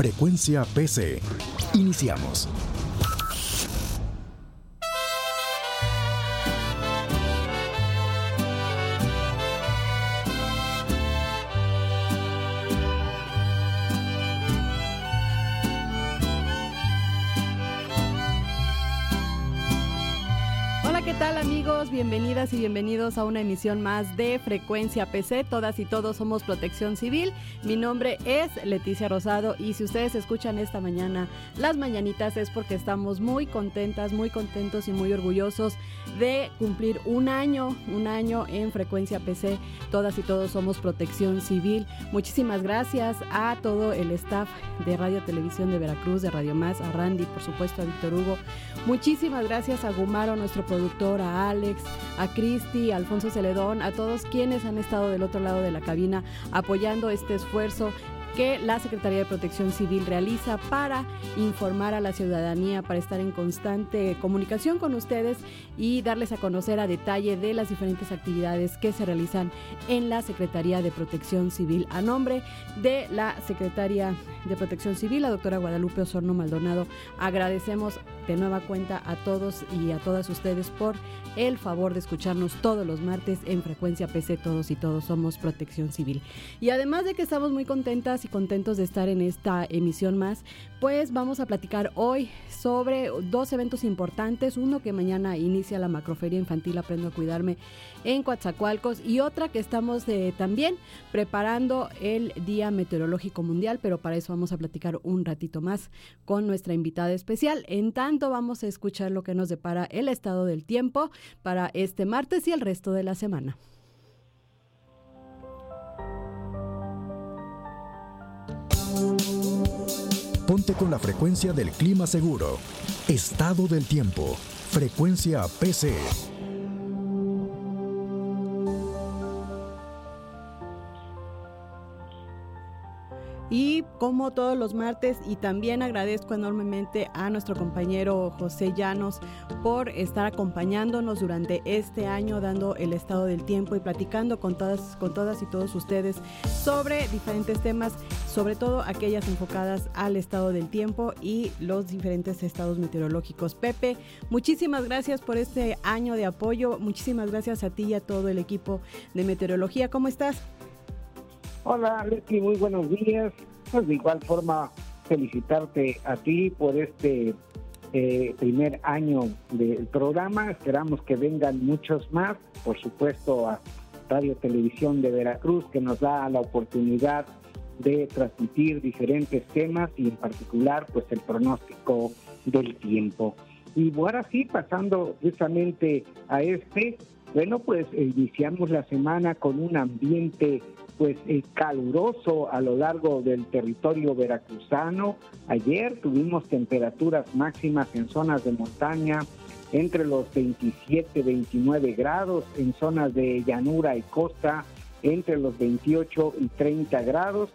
Frecuencia PC. Iniciamos. Bienvenidas y bienvenidos a una emisión más de Frecuencia PC. Todas y todos somos Protección Civil. Mi nombre es Leticia Rosado y si ustedes escuchan esta mañana las mañanitas es porque estamos muy contentas, muy contentos y muy orgullosos de cumplir un año, un año en Frecuencia PC. Todas y todos somos Protección Civil. Muchísimas gracias a todo el staff de Radio Televisión de Veracruz, de Radio Más, a Randy, por supuesto a Víctor Hugo. Muchísimas gracias a Gumaro, nuestro productor, a Alex, a Cristi, a Alfonso Celedón, a todos quienes han estado del otro lado de la cabina apoyando este esfuerzo que la Secretaría de Protección Civil realiza para informar a la ciudadanía, para estar en constante comunicación con ustedes y darles a conocer a detalle de las diferentes actividades que se realizan en la Secretaría de Protección Civil. A nombre de la Secretaria de Protección Civil, la doctora Guadalupe Osorno Maldonado, agradecemos de nueva cuenta a todos y a todas ustedes por el favor de escucharnos todos los martes en frecuencia PC, todos y todos somos Protección Civil. Y además de que estamos muy contentas y contentos de estar en esta emisión más, pues vamos a platicar hoy sobre dos eventos importantes. Uno que mañana inicia la macroferia infantil Aprendo a Cuidarme en Coatzacoalcos y otra que estamos eh, también preparando el Día Meteorológico Mundial, pero para eso vamos a platicar un ratito más con nuestra invitada especial. En tanto vamos a escuchar lo que nos depara el estado del tiempo para este martes y el resto de la semana. Con la frecuencia del clima seguro. Estado del tiempo. Frecuencia PC. Y como todos los martes, y también agradezco enormemente a nuestro compañero José Llanos por estar acompañándonos durante este año, dando el estado del tiempo y platicando con todas, con todas y todos ustedes sobre diferentes temas, sobre todo aquellas enfocadas al estado del tiempo y los diferentes estados meteorológicos. Pepe, muchísimas gracias por este año de apoyo, muchísimas gracias a ti y a todo el equipo de meteorología. ¿Cómo estás? Hola, Leti, muy buenos días. Pues de igual forma, felicitarte a ti por este eh, primer año del programa. Esperamos que vengan muchos más. Por supuesto, a Radio Televisión de Veracruz, que nos da la oportunidad de transmitir diferentes temas y en particular, pues el pronóstico del tiempo. Y ahora sí, pasando justamente a este, bueno, pues iniciamos la semana con un ambiente pues eh, caluroso a lo largo del territorio veracruzano. Ayer tuvimos temperaturas máximas en zonas de montaña entre los 27 29 grados, en zonas de llanura y costa entre los 28 y 30 grados,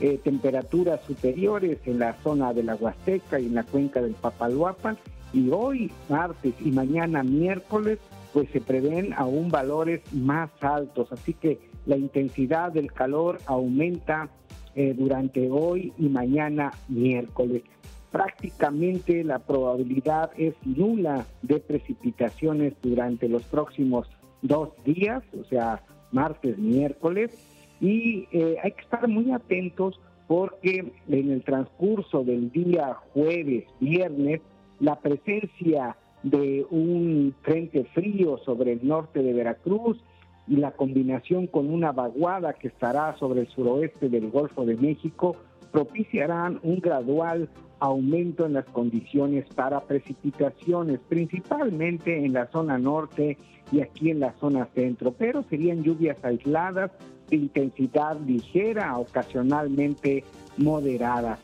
eh, temperaturas superiores en la zona de la Huasteca y en la cuenca del Papaloapan. Y hoy martes y mañana miércoles pues se prevén aún valores más altos, así que la intensidad del calor aumenta eh, durante hoy y mañana miércoles. Prácticamente la probabilidad es nula de precipitaciones durante los próximos dos días, o sea, martes, miércoles, y eh, hay que estar muy atentos porque en el transcurso del día jueves, viernes, la presencia de un frente frío sobre el norte de Veracruz, y la combinación con una vaguada que estará sobre el suroeste del Golfo de México propiciarán un gradual aumento en las condiciones para precipitaciones, principalmente en la zona norte y aquí en la zona centro, pero serían lluvias aisladas intensidad ligera, ocasionalmente moderada.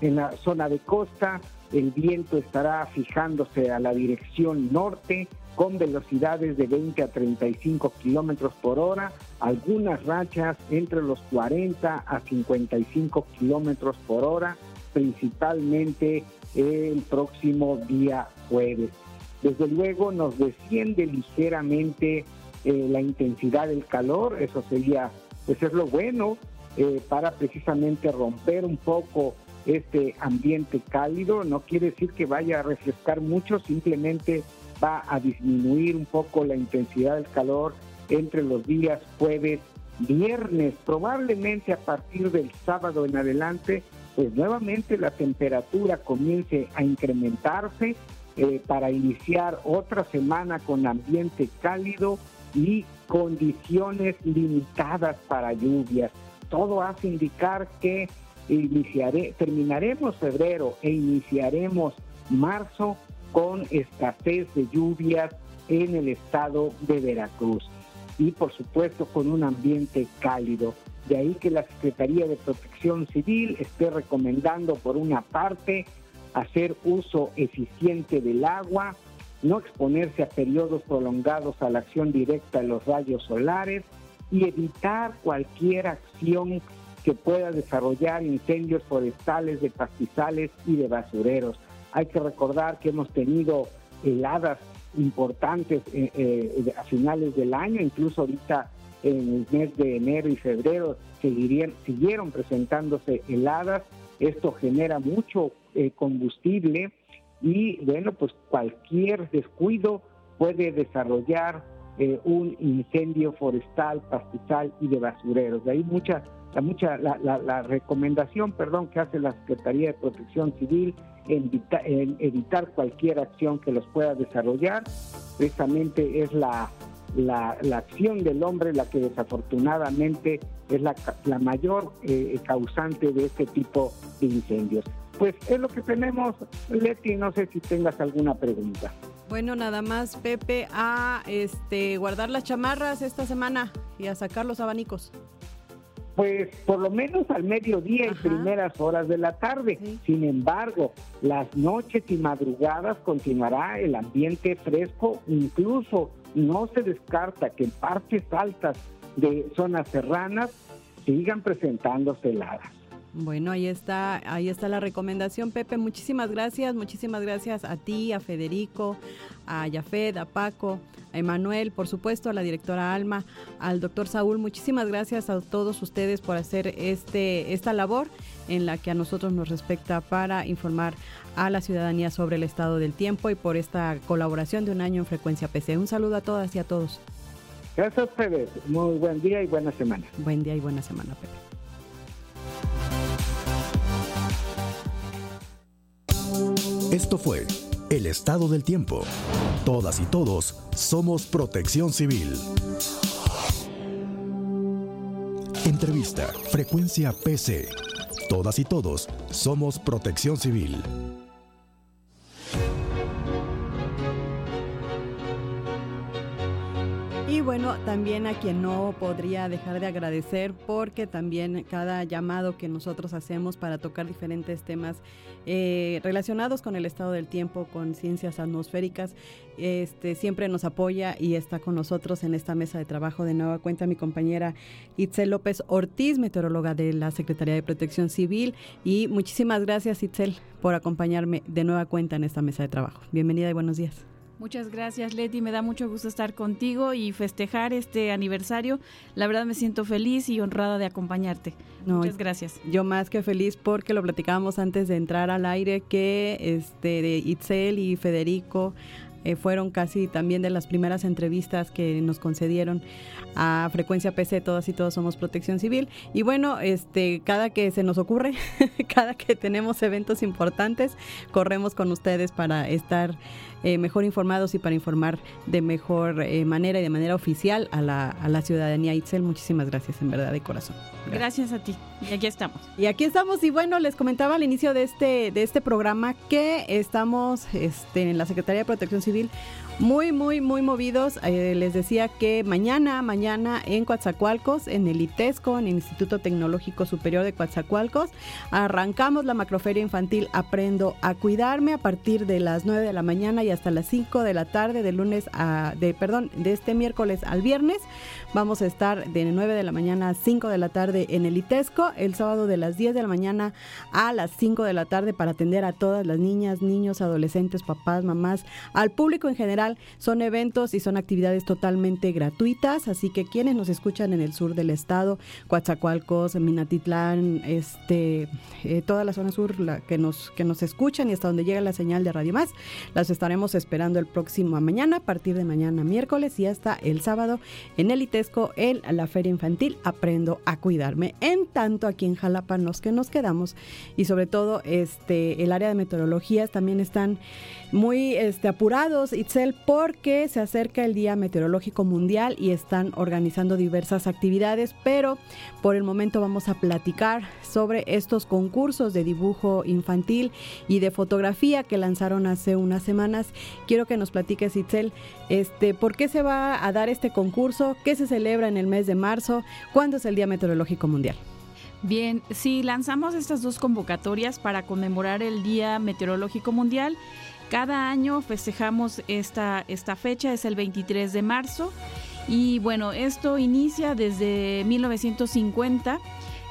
en la zona de costa, el viento estará fijándose a la dirección norte con velocidades de 20 a 35 kilómetros por hora, algunas rachas entre los 40 a 55 kilómetros por hora, principalmente el próximo día jueves. Desde luego nos desciende ligeramente eh, la intensidad del calor, eso sería, pues es lo bueno eh, para precisamente romper un poco este ambiente cálido. No quiere decir que vaya a refrescar mucho, simplemente va a disminuir un poco la intensidad del calor entre los días jueves, viernes, probablemente a partir del sábado en adelante, pues nuevamente la temperatura comience a incrementarse eh, para iniciar otra semana con ambiente cálido y condiciones limitadas para lluvias. Todo hace indicar que iniciaré, terminaremos febrero e iniciaremos marzo con escasez de lluvias en el estado de Veracruz y por supuesto con un ambiente cálido. De ahí que la Secretaría de Protección Civil esté recomendando por una parte hacer uso eficiente del agua, no exponerse a periodos prolongados a la acción directa de los rayos solares y evitar cualquier acción que pueda desarrollar incendios forestales, de pastizales y de basureros. Hay que recordar que hemos tenido heladas importantes eh, eh, a finales del año, incluso ahorita en el mes de enero y febrero seguirían, siguieron presentándose heladas. Esto genera mucho eh, combustible y bueno, pues cualquier descuido puede desarrollar un incendio forestal, pastizal y de basureros. De ahí mucha la, mucha, la, la, recomendación perdón, que hace la Secretaría de Protección Civil en, evitar cualquier acción que los pueda desarrollar. Precisamente es la, la, acción del hombre la que desafortunadamente es la, la mayor eh, causante de este tipo de incendios. Pues es lo que tenemos, Leti, no sé si tengas alguna pregunta. Bueno, nada más, Pepe, a este, guardar las chamarras esta semana y a sacar los abanicos. Pues por lo menos al mediodía y primeras horas de la tarde. Sin embargo, las noches y madrugadas continuará el ambiente fresco, incluso no se descarta que en partes altas de zonas serranas sigan presentándose heladas. Bueno, ahí está, ahí está la recomendación, Pepe. Muchísimas gracias, muchísimas gracias a ti, a Federico, a Yafed, a Paco, a Emanuel, por supuesto, a la directora Alma, al doctor Saúl. Muchísimas gracias a todos ustedes por hacer este, esta labor en la que a nosotros nos respecta para informar a la ciudadanía sobre el estado del tiempo y por esta colaboración de un año en Frecuencia PC. Un saludo a todas y a todos. Gracias ustedes. Muy buen día y buena semana. Buen día y buena semana, Pepe. Esto fue El Estado del Tiempo. Todas y todos somos protección civil. Entrevista, frecuencia PC. Todas y todos somos protección civil. Y bueno, también a quien no podría dejar de agradecer porque también cada llamado que nosotros hacemos para tocar diferentes temas eh, relacionados con el estado del tiempo, con ciencias atmosféricas, este, siempre nos apoya y está con nosotros en esta mesa de trabajo. De nueva cuenta mi compañera Itzel López Ortiz, meteoróloga de la Secretaría de Protección Civil. Y muchísimas gracias Itzel por acompañarme de nueva cuenta en esta mesa de trabajo. Bienvenida y buenos días. Muchas gracias, Leti. Me da mucho gusto estar contigo y festejar este aniversario. La verdad me siento feliz y honrada de acompañarte. Muchas gracias. Yo más que feliz porque lo platicábamos antes de entrar al aire que este de Itzel y Federico eh, fueron casi también de las primeras entrevistas que nos concedieron a Frecuencia PC, todas y todos somos protección civil. Y bueno, este, cada que se nos ocurre, cada que tenemos eventos importantes, corremos con ustedes para estar eh, mejor informados y para informar de mejor eh, manera y de manera oficial a la, a la ciudadanía. Itzel, muchísimas gracias en verdad de corazón. gracias a ti. Y aquí estamos. Y aquí estamos. Y bueno, les comentaba al inicio de este, de este programa que estamos este, en la Secretaría de Protección Civil muy, muy, muy movidos. Eh, les decía que mañana, mañana en Coatzacoalcos, en el ITESCO, en el Instituto Tecnológico Superior de Coatzacoalcos, arrancamos la macroferia infantil Aprendo a Cuidarme a partir de las 9 de la mañana y hasta las 5 de la tarde, de lunes a, de, perdón, de este miércoles al viernes. Vamos a estar de 9 de la mañana a 5 de la tarde en el ITESCO, el sábado de las 10 de la mañana a las 5 de la tarde para atender a todas las niñas, niños, adolescentes, papás, mamás, al público en general. Son eventos y son actividades totalmente gratuitas, así que quienes nos escuchan en el sur del estado, Coatzacoalcos, Minatitlán, este, eh, toda la zona sur la, que, nos, que nos escuchan y hasta donde llega la señal de Radio Más, las estaremos esperando el próximo mañana, a partir de mañana miércoles y hasta el sábado en el ITESCO en la Feria Infantil Aprendo a Cuidarme. En tanto, aquí en Jalapa nos que nos quedamos y sobre todo este el área de meteorologías también están muy este, apurados, Itzel, porque se acerca el Día Meteorológico Mundial y están organizando diversas actividades, pero por el momento vamos a platicar sobre estos concursos de dibujo infantil y de fotografía que lanzaron hace unas semanas. Quiero que nos platiques, Itzel, este, por qué se va a dar este concurso, qué se celebra en el mes de marzo, cuándo es el Día Meteorológico Mundial. Bien, sí, lanzamos estas dos convocatorias para conmemorar el Día Meteorológico Mundial cada año festejamos esta, esta fecha, es el 23 de marzo. Y bueno, esto inicia desde 1950.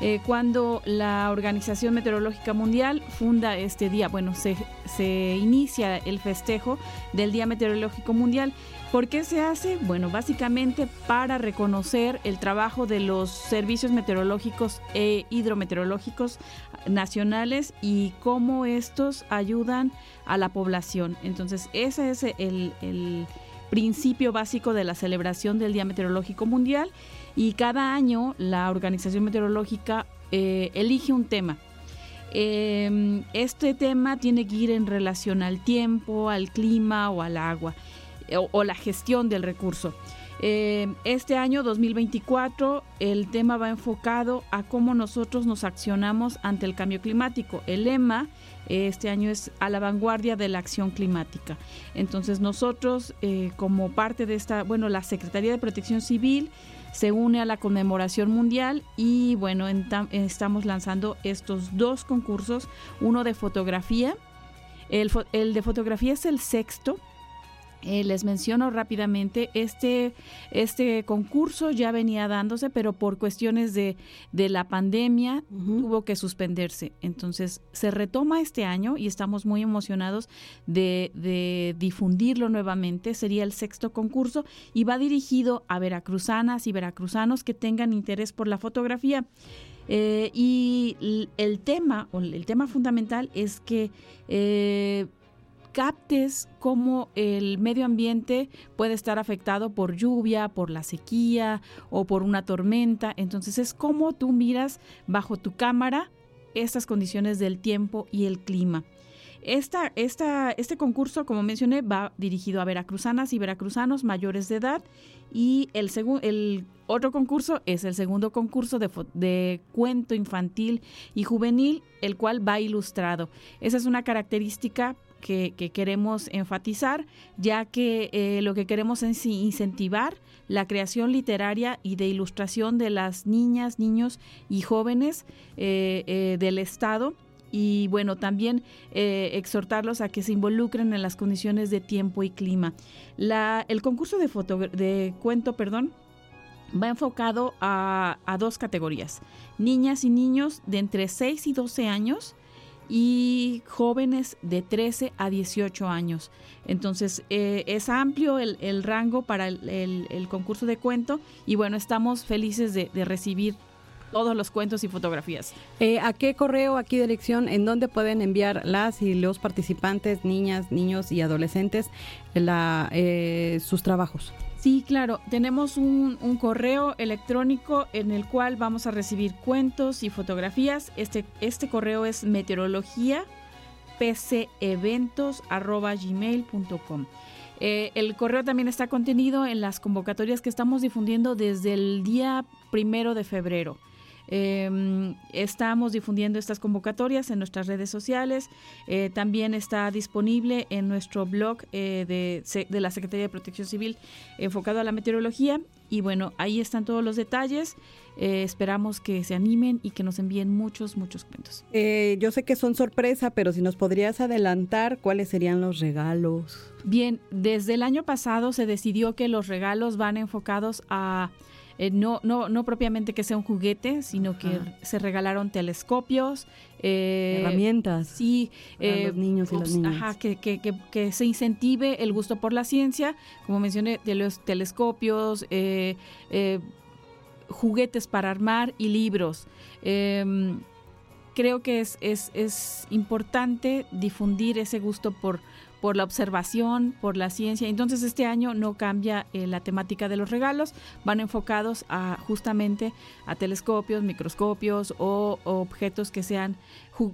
Eh, cuando la Organización Meteorológica Mundial funda este día, bueno, se, se inicia el festejo del Día Meteorológico Mundial ¿Por qué se hace? Bueno, básicamente para reconocer el trabajo de los servicios meteorológicos e hidrometeorológicos nacionales y cómo estos ayudan a la población. Entonces, ese es el, principio básico de la celebración del Día Meteorológico Mundial y cada año la Organización Meteorológica eh, elige un tema. Em, este tema tiene que ir en relación al tiempo, al clima o al agua o, la gestión del recurso. Eh, este año 2024 el tema va enfocado a cómo nosotros nos accionamos ante el cambio climático. El lema este año es a la vanguardia de la acción climática. Entonces nosotros eh, como parte de esta, bueno, la Secretaría de Protección Civil se une a la conmemoración mundial y bueno, estamos lanzando estos dos concursos, uno de fotografía, el de fotografía es el sexto eh, les menciono rápidamente, este, este concurso ya venía dándose, pero por cuestiones de, de la pandemia tuvo que suspenderse. Entonces se retoma este año y estamos muy emocionados de, de, difundirlo nuevamente. Sería el sexto concurso y va dirigido a veracruzanas y veracruzanos que tengan interés por la fotografía. Eh, y el tema, o el tema fundamental es que eh, captes cómo el medio ambiente puede estar afectado por lluvia, por la sequía o por una tormenta. Entonces es como tú miras bajo tu cámara estas condiciones del tiempo y el clima. Esta, este concurso, como mencioné, va dirigido a veracruzanas y veracruzanos mayores de edad y el, el otro concurso es el segundo concurso de, de, cuento infantil y juvenil, el cual va ilustrado. Esa es una característica que, queremos enfatizar, ya que eh, lo que queremos es incentivar la creación literaria y de ilustración de las niñas, niños y jóvenes eh, eh, del Estado y bueno, también exhortarlos a que se involucren en las condiciones de tiempo y clima. El concurso de, de cuento, perdón, va enfocado a, a, dos categorías, niñas y niños de entre 6 y 12 años y jóvenes de 13 a 18 años. Entonces eh, es amplio el, rango para el, concurso de cuento y bueno, estamos felices de, recibir todos los cuentos y fotografías. Eh, ¿A qué correo, a qué dirección, en dónde pueden enviar las y los participantes, niñas, niños y adolescentes, la, eh, sus trabajos? Sí, claro. Tenemos un, correo electrónico en el cual vamos a recibir cuentos y fotografías. Este, este correo es meteorología pceventos.gmail.com. Eh, el correo también está contenido en las convocatorias que estamos difundiendo desde el día primero de febrero. Em, estamos difundiendo estas convocatorias en nuestras redes sociales. Eh, también está disponible en nuestro blog eh, de, de, la Secretaría de Protección Civil enfocado a la meteorología. Y bueno, ahí están todos los detalles. Eh, esperamos que se animen y que nos envíen muchos, muchos cuentos. yo sé que son sorpresa, pero si nos podrías adelantar cuáles serían los regalos. Bien, desde el año pasado se decidió que los regalos van enfocados a eh, no, no, no propiamente que sea un juguete, sino que se regalaron telescopios. Eh, Herramientas. Sí. Para los eh, niños y las niñas. Ajá, que, que, que, se incentive el gusto por la ciencia, como mencioné, de los telescopios, juguetes para armar y libros. Em, creo que es, es, es importante difundir ese gusto por por la observación, por la ciencia. Entonces este año no cambia eh, la temática de los regalos, van enfocados a justamente a telescopios, microscopios o, objetos que sean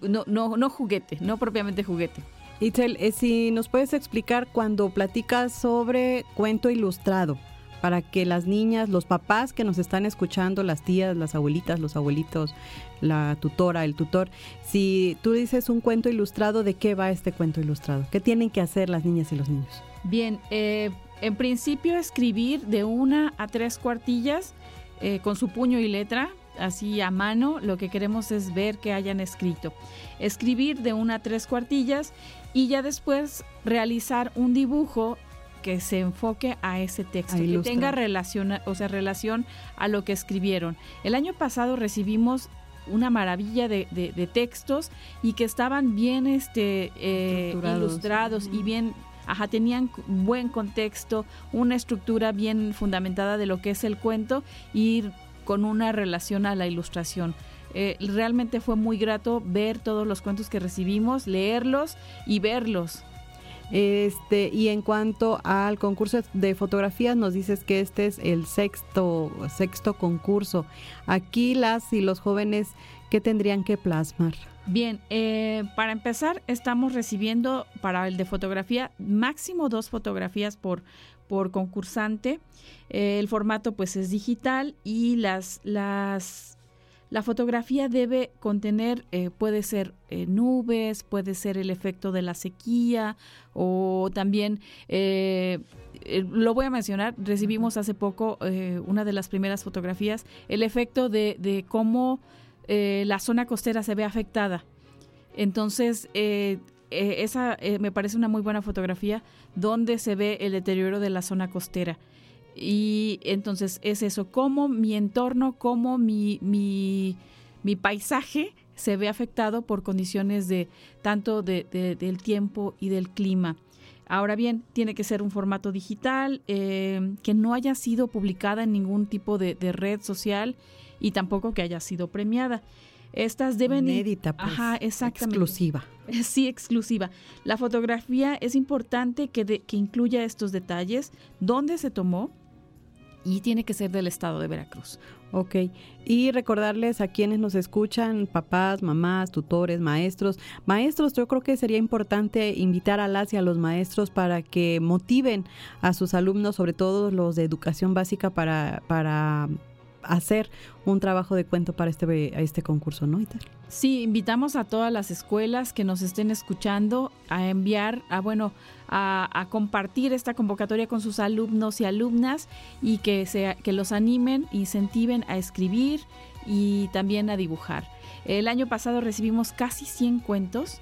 no, no, no juguete, no propiamente juguete. Itzel, eh, si nos puedes explicar cuando platicas sobre cuento ilustrado, para que las niñas, los papás que nos están escuchando, las tías, las abuelitas, los abuelitos, la tutora, el tutor, si tú dices un cuento ilustrado, ¿de qué va este cuento ilustrado? ¿Qué tienen que hacer las niñas y los niños? Bien, eh, en principio escribir de una a tres cuartillas eh, con su puño y letra, así a mano, lo que queremos es ver que hayan escrito. Escribir de una a tres cuartillas y ya después realizar un dibujo que se enfoque a ese texto, que tenga relación, o sea, relación a lo que escribieron. El año pasado recibimos una maravilla de, textos y que estaban bien este, eh, ilustrados y bien Ajá, tenían buen contexto, una estructura bien fundamentada de lo que es el cuento y con una relación a la ilustración. Eh, realmente fue muy grato ver todos los cuentos que recibimos, leerlos y verlos. Este, y en cuanto al concurso de fotografías, nos dices que este es el sexto, sexto concurso. Aquí las y los jóvenes, ¿qué tendrían que plasmar? Bien, eh, para empezar, estamos recibiendo para el de fotografía máximo dos fotografías por, por concursante. Eh, el formato pues es digital y las, las la fotografía debe contener, eh, puede ser eh, nubes, puede ser el efecto de la sequía o también, eh, lo voy a mencionar, recibimos hace poco una de las primeras fotografías, el efecto de, cómo la zona costera se ve afectada. Entonces, esa me parece una muy buena fotografía donde se ve el deterioro de la zona costera. Y entonces es eso, cómo mi entorno, cómo mi, mi, mi paisaje se ve afectado por condiciones de tanto de, del tiempo y del clima. Ahora bien, tiene que ser un formato digital, eh, que no haya sido publicada en ningún tipo de, red social y tampoco que haya sido premiada. Estas deben... Inédita, pues, Ajá, exactamente. Exclusiva. Sí, exclusiva. La fotografía es importante que, que incluya estos detalles, dónde se tomó, y tiene que ser del estado de Veracruz. Ok, y recordarles a quienes nos escuchan, papás, mamás, tutores, maestros. Maestros, yo creo que sería importante invitar a las y a los maestros para que motiven a sus alumnos, sobre todo los de educación básica, para, para hacer un trabajo de cuento para este, este concurso, ¿no? Sí, invitamos a todas las escuelas que nos estén escuchando a enviar, a bueno, a, compartir esta convocatoria con sus alumnos y alumnas y que, que los animen, incentiven a escribir y también a dibujar. El año pasado recibimos casi 100 cuentos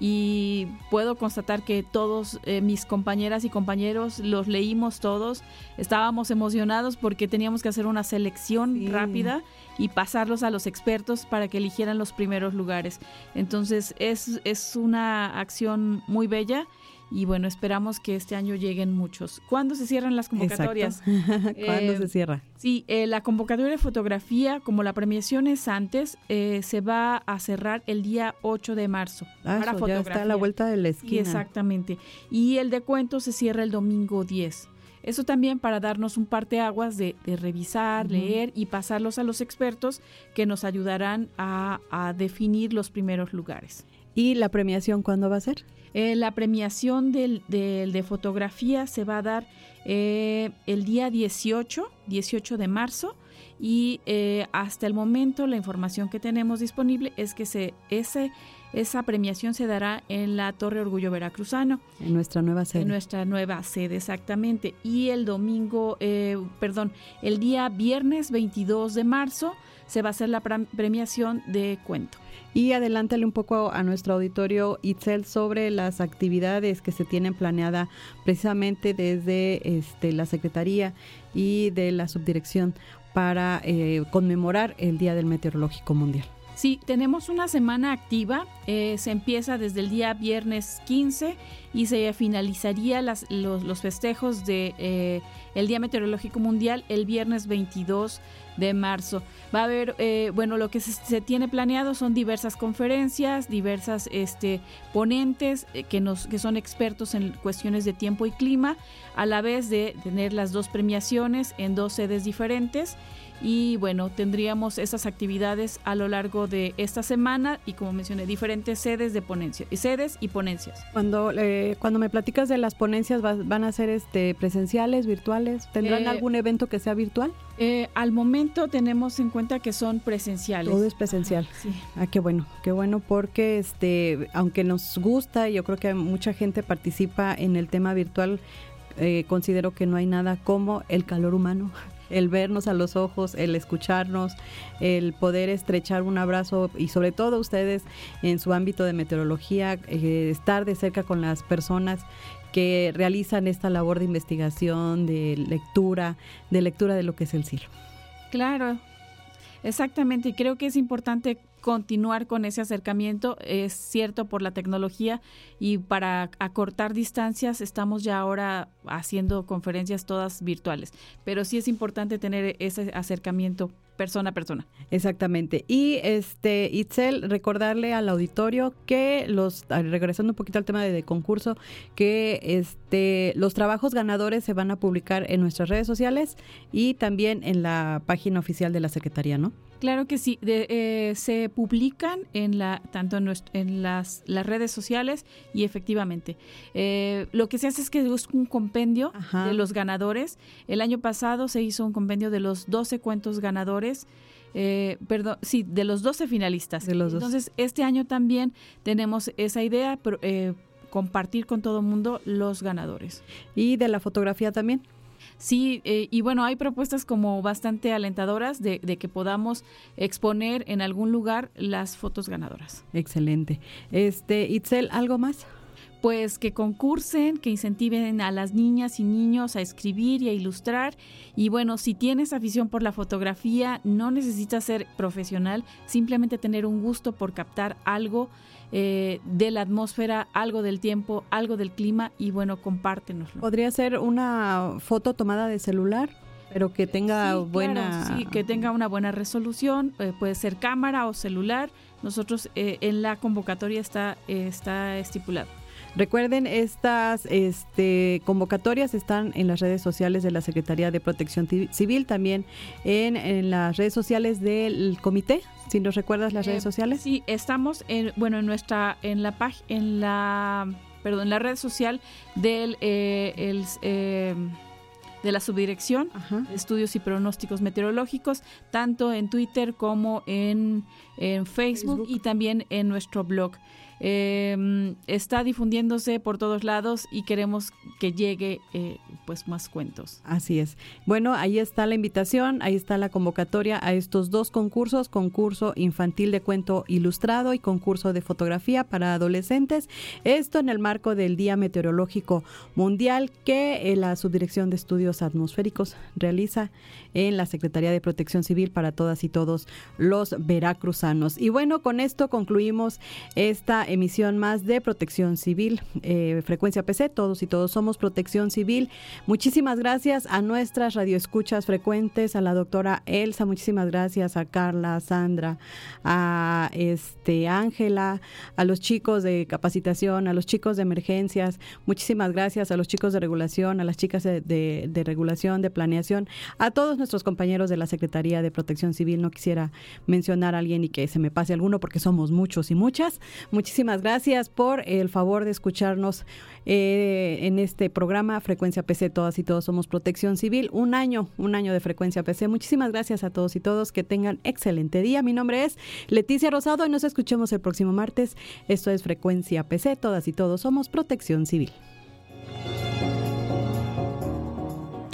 y puedo constatar que todos eh, mis compañeras y compañeros los leímos todos, estábamos emocionados porque teníamos que hacer una selección rápida y pasarlos a los expertos para que eligieran los primeros lugares. Entonces es, es una acción muy bella y bueno, esperamos que este año lleguen muchos. ¿Cuándo se cierran las convocatorias? ¿Cuándo se eh, cierra? Sí, eh, la convocatoria de fotografía, como la premiación es antes, eh, se va a cerrar el día 8 de marzo. Ah, para fotografía. ya está a la vuelta de la esquina. exactamente. Y el de cuentos se cierra el domingo 10. Eso también para darnos un parteaguas de, de revisar, leer y pasarlos a los expertos que nos ayudarán a, a definir los primeros lugares. ¿Y la premiación cuándo va a ser? Eh, la premiación del, de fotografía se va a dar eh, el día 18, 18 de marzo, y eh, hasta el momento la información que tenemos disponible es que se, ese, esa premiación se dará en la Torre Orgullo Veracruzano. En nuestra nueva sede. En nuestra nueva sede, exactamente. Y el domingo, eh, perdón, el día viernes 22 de marzo se va a hacer la premiación de cuento. Y adelántale un poco a nuestro auditorio, Itzel, sobre las actividades que se tienen planeada precisamente desde este, la Secretaría y de la Subdirección para eh, conmemorar el Día del Meteorológico Mundial. Sí, tenemos una semana activa. Eh, se empieza desde el día viernes 15 y se finalizaría las, los, festejos de eh, Día Meteorológico Mundial el viernes 22 de marzo. Va a haber, eh, bueno, lo que se, tiene planeado son diversas conferencias, diversas este, ponentes que, nos, que son expertos en cuestiones de tiempo y clima, a la vez de tener las dos premiaciones en dos sedes diferentes y bueno, tendríamos esas actividades a lo largo de esta semana y como mencioné, diferentes sedes de ponencia, sedes y ponencias. Cuando, eh, cuando me platicas de las ponencias, ¿van a ser este, presenciales, virtuales? ¿Tendrán eh, algún evento que sea virtual? Eh, al momento tenemos en cuenta que son presenciales. Todo es presencial. sí. Ah, qué bueno, qué bueno porque este, aunque nos gusta, yo creo que mucha gente participa en el tema virtual, considero que no hay nada como el calor humano el vernos a los ojos, el escucharnos, el poder estrechar un abrazo y sobre todo ustedes en su ámbito de meteorología, eh, estar de cerca con las personas que realizan esta labor de investigación, de lectura, de lectura de lo que es el cielo. Claro, exactamente, y creo que es importante continuar con ese acercamiento. Es cierto por la tecnología y para acortar distancias estamos ya ahora haciendo conferencias todas virtuales, pero sí es importante tener ese acercamiento persona a persona. Exactamente. Y este Itzel, recordarle al auditorio que los ah, regresando un poquito al tema de, concurso, que este los trabajos ganadores se van a publicar en nuestras redes sociales y también en la página oficial de la Secretaría, ¿no? Claro que sí, eh, se publican en la tanto en, en las, las, redes sociales y efectivamente eh, lo que se hace es que es un compendio de los ganadores. El año pasado se hizo un compendio de los 12 cuentos ganadores. Eh, perdón, sí, de los 12 finalistas. De los Entonces, este año también tenemos esa idea, compartir con todo el mundo los ganadores. ¿Y de la fotografía también? Sí, eh, y bueno, hay propuestas como bastante alentadoras de, que podamos exponer en algún lugar las fotos ganadoras. Excelente. Este, Itzel, ¿algo más? pues que concursen, que incentiven a las niñas y niños a escribir y a ilustrar. Y bueno, si tienes afición por la fotografía, no necesitas ser profesional, simplemente tener un gusto por captar algo eh, de la atmósfera, algo del tiempo, algo del clima y bueno, compártenoslo. ¿Podría ser una foto tomada de celular? Pero que tenga buena... sí, que tenga una buena resolución, eh, puede ser cámara o celular. Nosotros eh, en la convocatoria está, está estipulado. Recuerden, estas este, convocatorias están en las redes sociales de la Secretaría de Protección Civil, también en, las redes sociales del comité. Si nos recuerdas las redes eh, sociales. Sí, estamos en, bueno, en nuestra, en la página, en la, perdón, en la red social del eh, el, eh, de la subdirección de estudios y pronósticos meteorológicos, tanto en Twitter como en, Facebook, y también en nuestro blog. Eh, está difundiéndose por todos lados y queremos que llegue eh, pues más cuentos. Así es. Bueno, ahí está la invitación, ahí está la convocatoria a estos dos concursos, concurso infantil de cuento ilustrado y concurso de fotografía para adolescentes. Esto en el marco del Día Meteorológico Mundial que eh, la Subdirección de Estudios Atmosféricos realiza en la Secretaría de Protección Civil para todas y todos los veracruzanos. Y bueno, con esto concluimos esta emisión más de Protección Civil, eh, Frecuencia PC, todos y todos somos Protección Civil. Muchísimas gracias a nuestras radioescuchas frecuentes, a la doctora Elsa, muchísimas gracias a Carla, a Sandra, a este Ángela, a los chicos de capacitación, a los chicos de emergencias, muchísimas gracias a los chicos de regulación, a las chicas de, regulación, de planeación, a todos nuestros compañeros de la Secretaría de Protección Civil. No quisiera mencionar a alguien y que se me pase alguno porque somos muchos y muchas. Muchísimas muchísimas gracias por el favor de escucharnos eh, en este programa Frecuencia PC, todas y todos somos protección civil. Un año, un año de Frecuencia PC. Muchísimas gracias a todos y todos. Que tengan excelente día. Mi nombre es Leticia Rosado y nos escuchemos el próximo martes. Esto es Frecuencia PC, todas y todos somos protección civil.